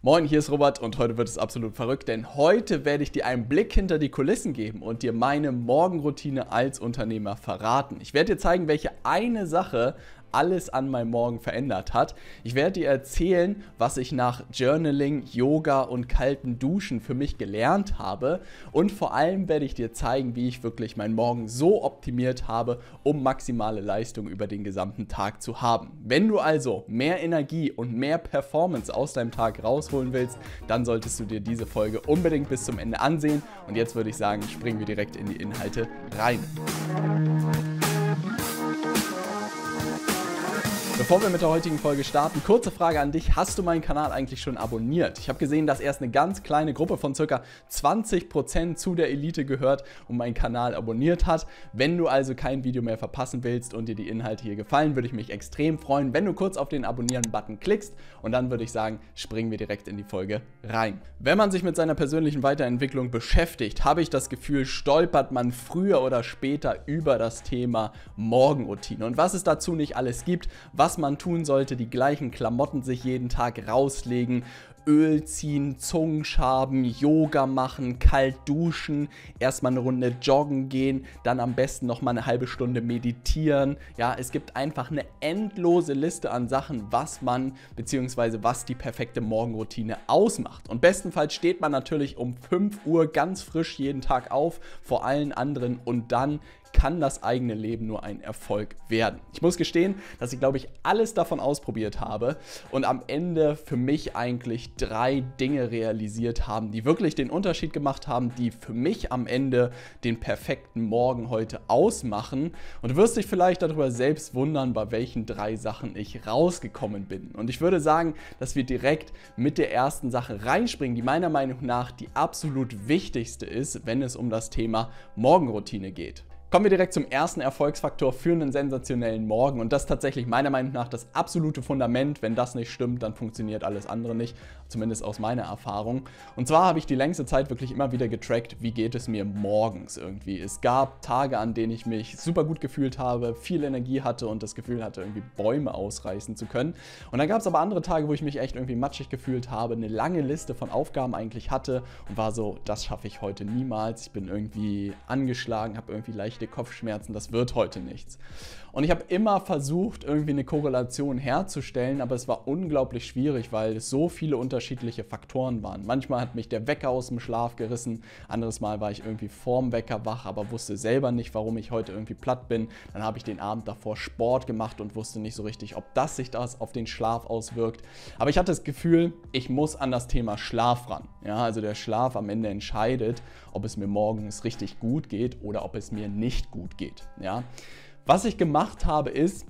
Moin, hier ist Robert und heute wird es absolut verrückt, denn heute werde ich dir einen Blick hinter die Kulissen geben und dir meine Morgenroutine als Unternehmer verraten. Ich werde dir zeigen, welche eine Sache alles an meinem Morgen verändert hat. Ich werde dir erzählen, was ich nach Journaling, Yoga und kalten Duschen für mich gelernt habe und vor allem werde ich dir zeigen, wie ich wirklich meinen Morgen so optimiert habe, um maximale Leistung über den gesamten Tag zu haben. Wenn du also mehr Energie und mehr Performance aus deinem Tag rausholen willst, dann solltest du dir diese Folge unbedingt bis zum Ende ansehen und jetzt würde ich sagen, springen wir direkt in die Inhalte rein. Bevor wir mit der heutigen Folge starten, kurze Frage an dich. Hast du meinen Kanal eigentlich schon abonniert? Ich habe gesehen, dass erst eine ganz kleine Gruppe von ca. 20% zu der Elite gehört und meinen Kanal abonniert hat. Wenn du also kein Video mehr verpassen willst und dir die Inhalte hier gefallen, würde ich mich extrem freuen, wenn du kurz auf den Abonnieren-Button klickst und dann würde ich sagen, springen wir direkt in die Folge rein. Wenn man sich mit seiner persönlichen Weiterentwicklung beschäftigt, habe ich das Gefühl, stolpert man früher oder später über das Thema Morgenroutine und was es dazu nicht alles gibt, was man tun sollte, die gleichen Klamotten sich jeden Tag rauslegen, Öl ziehen, Zungenschaben, Yoga machen, kalt duschen, erstmal eine Runde joggen gehen, dann am besten noch mal eine halbe Stunde meditieren. Ja, es gibt einfach eine endlose Liste an Sachen, was man bzw. was die perfekte Morgenroutine ausmacht. Und bestenfalls steht man natürlich um 5 Uhr ganz frisch jeden Tag auf, vor allen anderen und dann kann das eigene Leben nur ein Erfolg werden. Ich muss gestehen, dass ich, glaube ich, alles davon ausprobiert habe und am Ende für mich eigentlich drei Dinge realisiert haben, die wirklich den Unterschied gemacht haben, die für mich am Ende den perfekten Morgen heute ausmachen. Und du wirst dich vielleicht darüber selbst wundern, bei welchen drei Sachen ich rausgekommen bin. Und ich würde sagen, dass wir direkt mit der ersten Sache reinspringen, die meiner Meinung nach die absolut wichtigste ist, wenn es um das Thema Morgenroutine geht. Kommen wir direkt zum ersten Erfolgsfaktor für einen sensationellen Morgen. Und das ist tatsächlich meiner Meinung nach das absolute Fundament. Wenn das nicht stimmt, dann funktioniert alles andere nicht. Zumindest aus meiner Erfahrung. Und zwar habe ich die längste Zeit wirklich immer wieder getrackt, wie geht es mir morgens irgendwie. Es gab Tage, an denen ich mich super gut gefühlt habe, viel Energie hatte und das Gefühl hatte, irgendwie Bäume ausreißen zu können. Und dann gab es aber andere Tage, wo ich mich echt irgendwie matschig gefühlt habe, eine lange Liste von Aufgaben eigentlich hatte und war so, das schaffe ich heute niemals. Ich bin irgendwie angeschlagen, habe irgendwie leicht leichte Kopfschmerzen, das wird heute nichts. Und ich habe immer versucht, irgendwie eine Korrelation herzustellen, aber es war unglaublich schwierig, weil es so viele unterschiedliche Faktoren waren. Manchmal hat mich der Wecker aus dem Schlaf gerissen, anderes Mal war ich irgendwie vorm Wecker wach, aber wusste selber nicht, warum ich heute irgendwie platt bin. Dann habe ich den Abend davor Sport gemacht und wusste nicht so richtig, ob das sich das auf den Schlaf auswirkt. Aber ich hatte das Gefühl, ich muss an das Thema Schlaf ran. Ja, also der Schlaf am Ende entscheidet, ob es mir morgens richtig gut geht oder ob es mir nicht gut geht. Ja. Was ich gemacht habe, ist,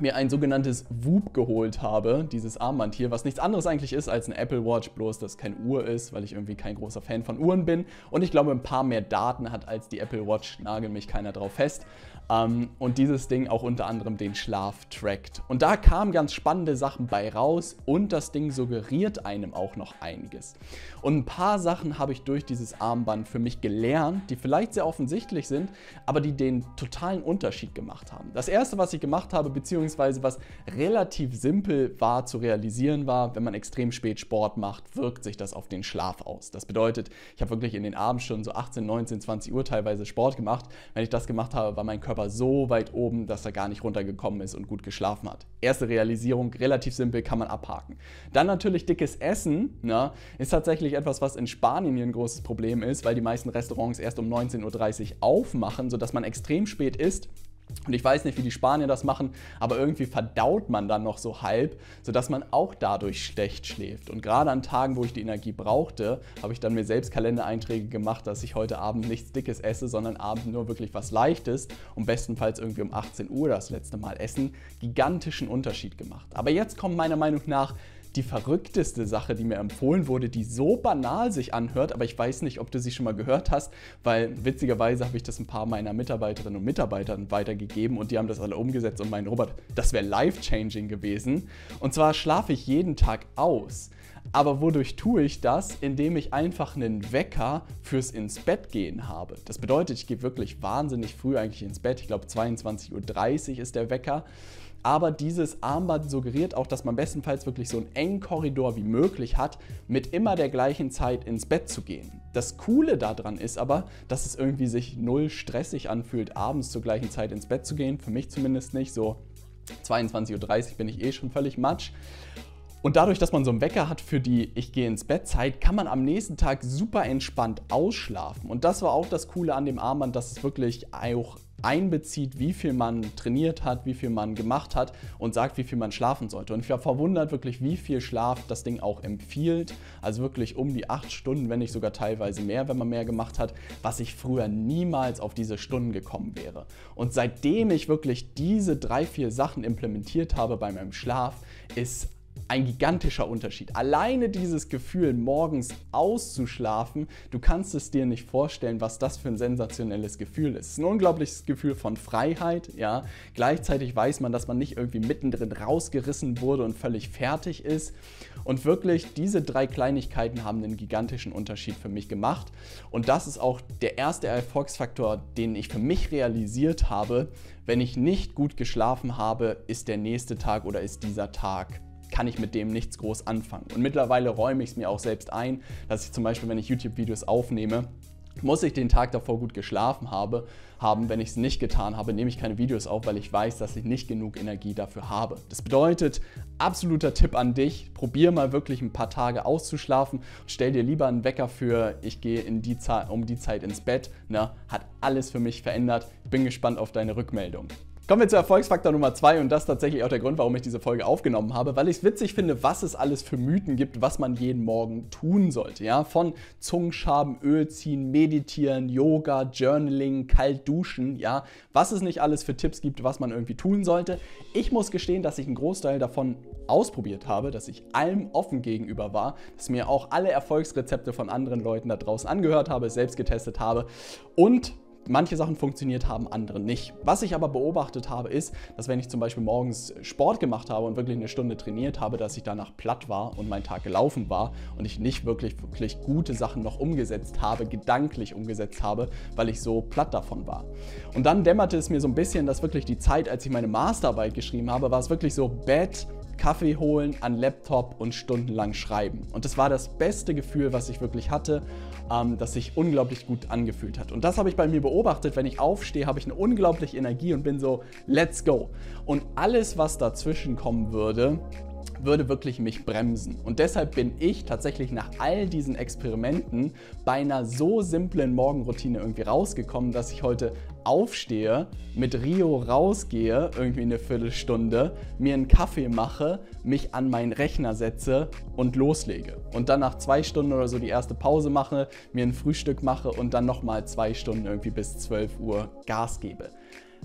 mir ein sogenanntes Whoop geholt habe, dieses Armband hier, was nichts anderes eigentlich ist als eine Apple Watch, bloß dass keine Uhr ist, weil ich irgendwie kein großer Fan von Uhren bin und ich glaube ein paar mehr Daten hat als die Apple Watch, nagelt mich keiner drauf fest. Ähm, und dieses Ding auch unter anderem den Schlaf trackt. Und da kamen ganz spannende Sachen bei raus und das Ding suggeriert einem auch noch einiges. Und ein paar Sachen habe ich durch dieses Armband für mich gelernt, die vielleicht sehr offensichtlich sind, aber die den totalen Unterschied gemacht haben. Das erste, was ich gemacht habe, beziehungsweise was relativ simpel war zu realisieren war, wenn man extrem spät Sport macht, wirkt sich das auf den Schlaf aus. Das bedeutet, ich habe wirklich in den Abendstunden so 18, 19, 20 Uhr teilweise Sport gemacht. Wenn ich das gemacht habe, war mein Körper Körper so weit oben, dass er gar nicht runtergekommen ist und gut geschlafen hat. Erste Realisierung, relativ simpel, kann man abhaken. Dann natürlich dickes Essen, ne, ist tatsächlich etwas, was in Spanien ein großes Problem ist, weil die meisten Restaurants erst um 19.30 Uhr aufmachen, sodass man extrem spät isst und ich weiß nicht, wie die Spanier das machen, aber irgendwie verdaut man dann noch so halb, sodass man auch dadurch schlecht schläft. Und gerade an Tagen, wo ich die Energie brauchte, habe ich dann mir selbst Kalendereinträge gemacht, dass ich heute Abend nichts Dickes esse, sondern abend nur wirklich was Leichtes und bestenfalls irgendwie um 18 Uhr das letzte Mal essen. Gigantischen Unterschied gemacht. Aber jetzt kommt meiner Meinung nach die verrückteste Sache, die mir empfohlen wurde, die so banal sich anhört, aber ich weiß nicht, ob du sie schon mal gehört hast, weil witzigerweise habe ich das ein paar meiner Mitarbeiterinnen und Mitarbeitern weitergegeben und die haben das alle umgesetzt und meinen, Robert, das wäre life-changing gewesen. Und zwar schlafe ich jeden Tag aus. Aber wodurch tue ich das? Indem ich einfach einen Wecker fürs ins Bett gehen habe. Das bedeutet, ich gehe wirklich wahnsinnig früh eigentlich ins Bett. Ich glaube 22.30 Uhr ist der Wecker. Aber dieses Armband suggeriert auch, dass man bestenfalls wirklich so einen engen Korridor wie möglich hat, mit immer der gleichen Zeit ins Bett zu gehen. Das Coole daran ist aber, dass es irgendwie sich null stressig anfühlt, abends zur gleichen Zeit ins Bett zu gehen. Für mich zumindest nicht. So 22.30 Uhr bin ich eh schon völlig matsch. Und dadurch, dass man so einen Wecker hat für die Ich gehe ins Bett Zeit, kann man am nächsten Tag super entspannt ausschlafen. Und das war auch das Coole an dem Armband, dass es wirklich auch einbezieht, wie viel man trainiert hat, wie viel man gemacht hat und sagt, wie viel man schlafen sollte. Und ich war verwundert wirklich, wie viel Schlaf das Ding auch empfiehlt. Also wirklich um die acht Stunden, wenn nicht sogar teilweise mehr, wenn man mehr gemacht hat, was ich früher niemals auf diese Stunden gekommen wäre. Und seitdem ich wirklich diese drei, vier Sachen implementiert habe bei meinem Schlaf, ist ein gigantischer Unterschied. Alleine dieses Gefühl, morgens auszuschlafen, du kannst es dir nicht vorstellen, was das für ein sensationelles Gefühl ist. Es ist ein unglaubliches Gefühl von Freiheit, ja. Gleichzeitig weiß man, dass man nicht irgendwie mittendrin rausgerissen wurde und völlig fertig ist. Und wirklich, diese drei Kleinigkeiten haben einen gigantischen Unterschied für mich gemacht. Und das ist auch der erste Erfolgsfaktor, den ich für mich realisiert habe. Wenn ich nicht gut geschlafen habe, ist der nächste Tag oder ist dieser Tag kann ich mit dem nichts groß anfangen. Und mittlerweile räume ich es mir auch selbst ein, dass ich zum Beispiel, wenn ich YouTube-Videos aufnehme, muss ich den Tag davor gut geschlafen habe, haben. Wenn ich es nicht getan habe, nehme ich keine Videos auf, weil ich weiß, dass ich nicht genug Energie dafür habe. Das bedeutet, absoluter Tipp an dich, probier mal wirklich ein paar Tage auszuschlafen stell dir lieber einen Wecker für, ich gehe in die um die Zeit ins Bett. Ne? Hat alles für mich verändert. Bin gespannt auf deine Rückmeldung. Kommen wir zu Erfolgsfaktor Nummer zwei und das ist tatsächlich auch der Grund, warum ich diese Folge aufgenommen habe, weil ich es witzig finde, was es alles für Mythen gibt, was man jeden Morgen tun sollte. Ja? Von Zungenschaben, Öl ziehen, Meditieren, Yoga, Journaling, kalt duschen, ja, was es nicht alles für Tipps gibt, was man irgendwie tun sollte. Ich muss gestehen, dass ich einen Großteil davon ausprobiert habe, dass ich allem offen gegenüber war, dass mir auch alle Erfolgsrezepte von anderen Leuten da draußen angehört habe, selbst getestet habe und Manche Sachen funktioniert haben, andere nicht. Was ich aber beobachtet habe, ist, dass wenn ich zum Beispiel morgens Sport gemacht habe und wirklich eine Stunde trainiert habe, dass ich danach platt war und mein Tag gelaufen war und ich nicht wirklich, wirklich gute Sachen noch umgesetzt habe, gedanklich umgesetzt habe, weil ich so platt davon war. Und dann dämmerte es mir so ein bisschen, dass wirklich die Zeit, als ich meine Masterarbeit geschrieben habe, war es wirklich so Bett, Kaffee holen, an Laptop und stundenlang schreiben. Und das war das beste Gefühl, was ich wirklich hatte, ähm, das sich unglaublich gut angefühlt hat. Und das habe ich bei mir beobachtet. Wenn ich aufstehe, habe ich eine unglaubliche Energie und bin so, let's go. Und alles, was dazwischen kommen würde, würde wirklich mich bremsen. Und deshalb bin ich tatsächlich nach all diesen Experimenten bei einer so simplen Morgenroutine irgendwie rausgekommen, dass ich heute aufstehe, mit Rio rausgehe, irgendwie eine Viertelstunde, mir einen Kaffee mache, mich an meinen Rechner setze und loslege. Und dann nach zwei Stunden oder so die erste Pause mache, mir ein Frühstück mache und dann nochmal zwei Stunden irgendwie bis 12 Uhr Gas gebe.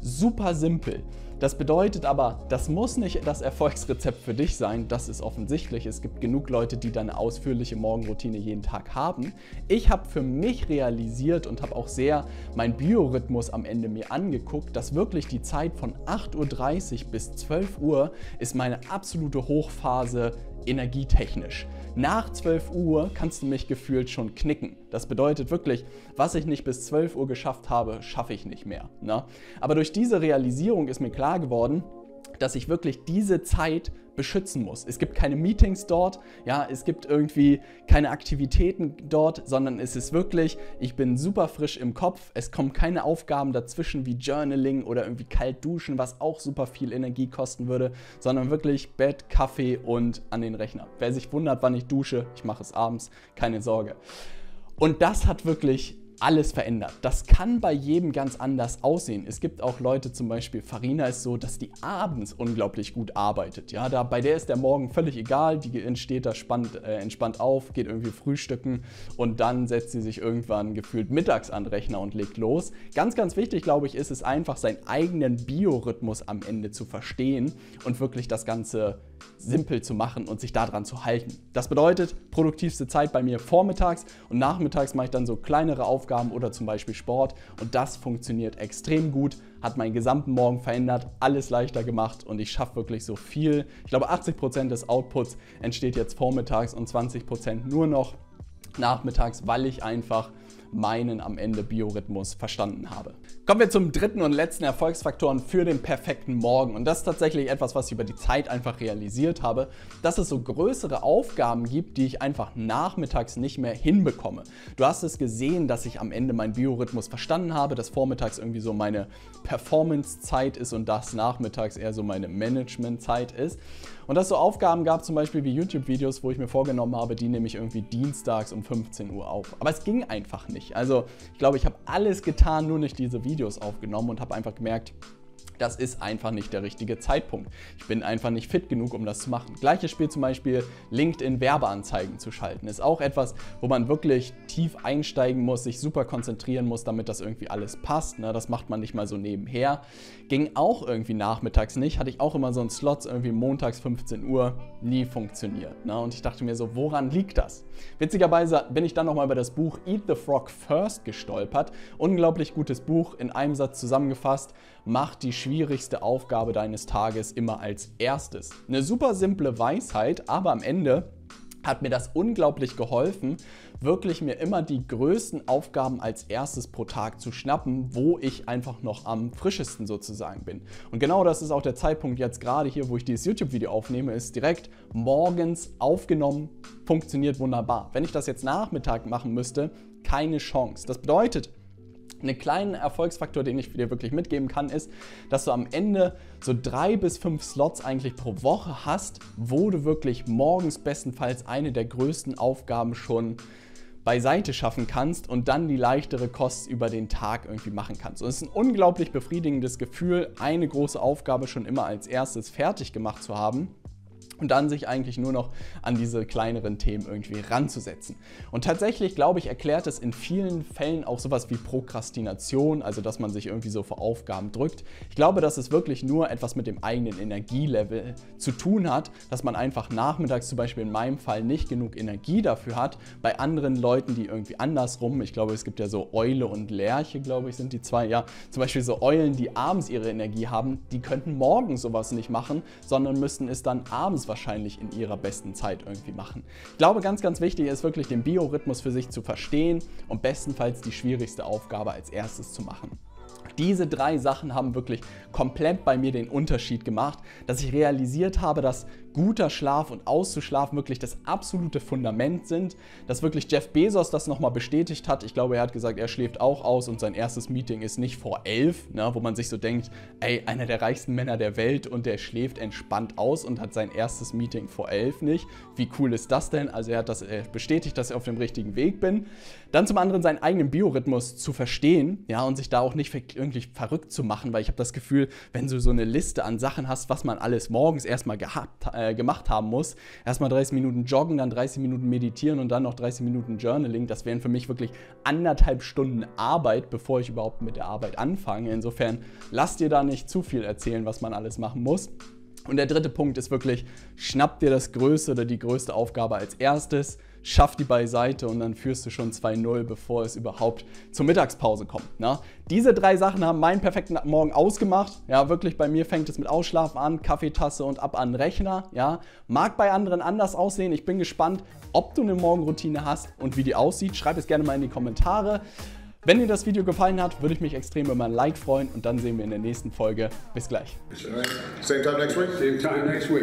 Super simpel. Das bedeutet aber, das muss nicht das Erfolgsrezept für dich sein, das ist offensichtlich. Es gibt genug Leute, die dann eine ausführliche Morgenroutine jeden Tag haben. Ich habe für mich realisiert und habe auch sehr meinen Biorhythmus am Ende mir angeguckt, dass wirklich die Zeit von 8.30 Uhr bis 12 Uhr ist meine absolute Hochphase energietechnisch. Nach 12 Uhr kannst du mich gefühlt schon knicken. Das bedeutet wirklich, was ich nicht bis 12 Uhr geschafft habe, schaffe ich nicht mehr. Ne? Aber durch diese Realisierung ist mir klar geworden, dass ich wirklich diese Zeit beschützen muss. Es gibt keine Meetings dort, ja, es gibt irgendwie keine Aktivitäten dort, sondern es ist wirklich, ich bin super frisch im Kopf, es kommen keine Aufgaben dazwischen wie Journaling oder irgendwie kalt duschen, was auch super viel Energie kosten würde, sondern wirklich Bett, Kaffee und an den Rechner. Wer sich wundert, wann ich dusche, ich mache es abends, keine Sorge. Und das hat wirklich alles verändert. Das kann bei jedem ganz anders aussehen. Es gibt auch Leute, zum Beispiel Farina ist so, dass die abends unglaublich gut arbeitet. Ja, da, bei der ist der Morgen völlig egal, die entsteht da spannt, äh, entspannt auf, geht irgendwie frühstücken und dann setzt sie sich irgendwann gefühlt mittags an den Rechner und legt los. Ganz, ganz wichtig, glaube ich, ist es einfach, seinen eigenen Biorhythmus am Ende zu verstehen und wirklich das Ganze simpel zu machen und sich daran zu halten. Das bedeutet, produktivste Zeit bei mir vormittags und nachmittags mache ich dann so kleinere Aufgaben oder zum Beispiel Sport und das funktioniert extrem gut, hat meinen gesamten Morgen verändert, alles leichter gemacht und ich schaffe wirklich so viel. Ich glaube, 80% des Outputs entsteht jetzt vormittags und 20% nur noch nachmittags, weil ich einfach meinen am Ende Biorhythmus verstanden habe. Kommen wir zum dritten und letzten Erfolgsfaktoren für den perfekten Morgen. Und das ist tatsächlich etwas, was ich über die Zeit einfach realisiert habe, dass es so größere Aufgaben gibt, die ich einfach nachmittags nicht mehr hinbekomme. Du hast es gesehen, dass ich am Ende meinen Biorhythmus verstanden habe, dass vormittags irgendwie so meine Performance-Zeit ist und das nachmittags eher so meine Management-Zeit ist. Und dass es so Aufgaben gab, zum Beispiel wie YouTube-Videos, wo ich mir vorgenommen habe, die nehme ich irgendwie dienstags um 15 Uhr auf. Aber es ging einfach nicht. Also ich glaube, ich habe alles getan, nur nicht diese Videos aufgenommen und habe einfach gemerkt, das ist einfach nicht der richtige Zeitpunkt. Ich bin einfach nicht fit genug, um das zu machen. Gleiches Spiel zum Beispiel LinkedIn Werbeanzeigen zu schalten. Ist auch etwas, wo man wirklich tief einsteigen muss, sich super konzentrieren muss, damit das irgendwie alles passt. Ne? Das macht man nicht mal so nebenher. Ging auch irgendwie nachmittags nicht. Hatte ich auch immer so einen Slot irgendwie montags 15 Uhr. Nie funktioniert. Ne? Und ich dachte mir so, woran liegt das? Witzigerweise bin ich dann nochmal über das Buch Eat the Frog First gestolpert. Unglaublich gutes Buch, in einem Satz zusammengefasst. Macht die schwierigste Aufgabe deines Tages immer als erstes. Eine super simple Weisheit, aber am Ende hat mir das unglaublich geholfen, wirklich mir immer die größten Aufgaben als erstes pro Tag zu schnappen, wo ich einfach noch am frischesten sozusagen bin. Und genau das ist auch der Zeitpunkt jetzt gerade hier, wo ich dieses YouTube-Video aufnehme, ist direkt morgens aufgenommen, funktioniert wunderbar. Wenn ich das jetzt Nachmittag machen müsste, keine Chance. Das bedeutet, einen kleinen Erfolgsfaktor, den ich dir wirklich mitgeben kann, ist, dass du am Ende so drei bis fünf Slots eigentlich pro Woche hast, wo du wirklich morgens bestenfalls eine der größten Aufgaben schon beiseite schaffen kannst und dann die leichtere Kost über den Tag irgendwie machen kannst. Und es ist ein unglaublich befriedigendes Gefühl, eine große Aufgabe schon immer als erstes fertig gemacht zu haben und dann sich eigentlich nur noch an diese kleineren Themen irgendwie ranzusetzen. Und tatsächlich, glaube ich, erklärt es in vielen Fällen auch sowas wie Prokrastination, also dass man sich irgendwie so vor Aufgaben drückt. Ich glaube, dass es wirklich nur etwas mit dem eigenen Energielevel zu tun hat, dass man einfach nachmittags zum Beispiel in meinem Fall nicht genug Energie dafür hat. Bei anderen Leuten, die irgendwie andersrum, ich glaube, es gibt ja so Eule und Lerche, glaube ich, sind die zwei, ja, zum Beispiel so Eulen, die abends ihre Energie haben, die könnten morgens sowas nicht machen, sondern müssten es dann abends wahrscheinlich in ihrer besten Zeit irgendwie machen. Ich glaube, ganz, ganz wichtig ist wirklich den Biorhythmus für sich zu verstehen und bestenfalls die schwierigste Aufgabe als erstes zu machen. Diese drei Sachen haben wirklich komplett bei mir den Unterschied gemacht, dass ich realisiert habe, dass guter Schlaf und auszuschlafen wirklich das absolute Fundament sind, dass wirklich Jeff Bezos das nochmal bestätigt hat. Ich glaube, er hat gesagt, er schläft auch aus und sein erstes Meeting ist nicht vor elf, ne, wo man sich so denkt, ey, einer der reichsten Männer der Welt und der schläft entspannt aus und hat sein erstes Meeting vor elf nicht. Wie cool ist das denn? Also er hat das bestätigt, dass ich auf dem richtigen Weg bin. Dann zum anderen seinen eigenen Biorhythmus zu verstehen, ja, und sich da auch nicht irgendwie verrückt zu machen, weil ich habe das Gefühl, wenn du so eine Liste an Sachen hast, was man alles morgens erstmal gehabt, äh, gemacht haben muss, erstmal 30 Minuten joggen, dann 30 Minuten meditieren und dann noch 30 Minuten Journaling, das wären für mich wirklich anderthalb Stunden Arbeit, bevor ich überhaupt mit der Arbeit anfange. Insofern lass dir da nicht zu viel erzählen, was man alles machen muss. Und der dritte Punkt ist wirklich, schnapp dir das größte oder die größte Aufgabe als erstes schaff die beiseite und dann führst du schon 2-0, bevor es überhaupt zur Mittagspause kommt. Ne? Diese drei Sachen haben meinen perfekten Morgen ausgemacht. Ja, wirklich bei mir fängt es mit Ausschlafen an, Kaffeetasse und ab an den Rechner. Ja, mag bei anderen anders aussehen. Ich bin gespannt, ob du eine Morgenroutine hast und wie die aussieht. Schreib es gerne mal in die Kommentare. Wenn dir das Video gefallen hat, würde ich mich extrem über ein Like freuen und dann sehen wir in der nächsten Folge. Bis gleich. Same time next week? Same time next week.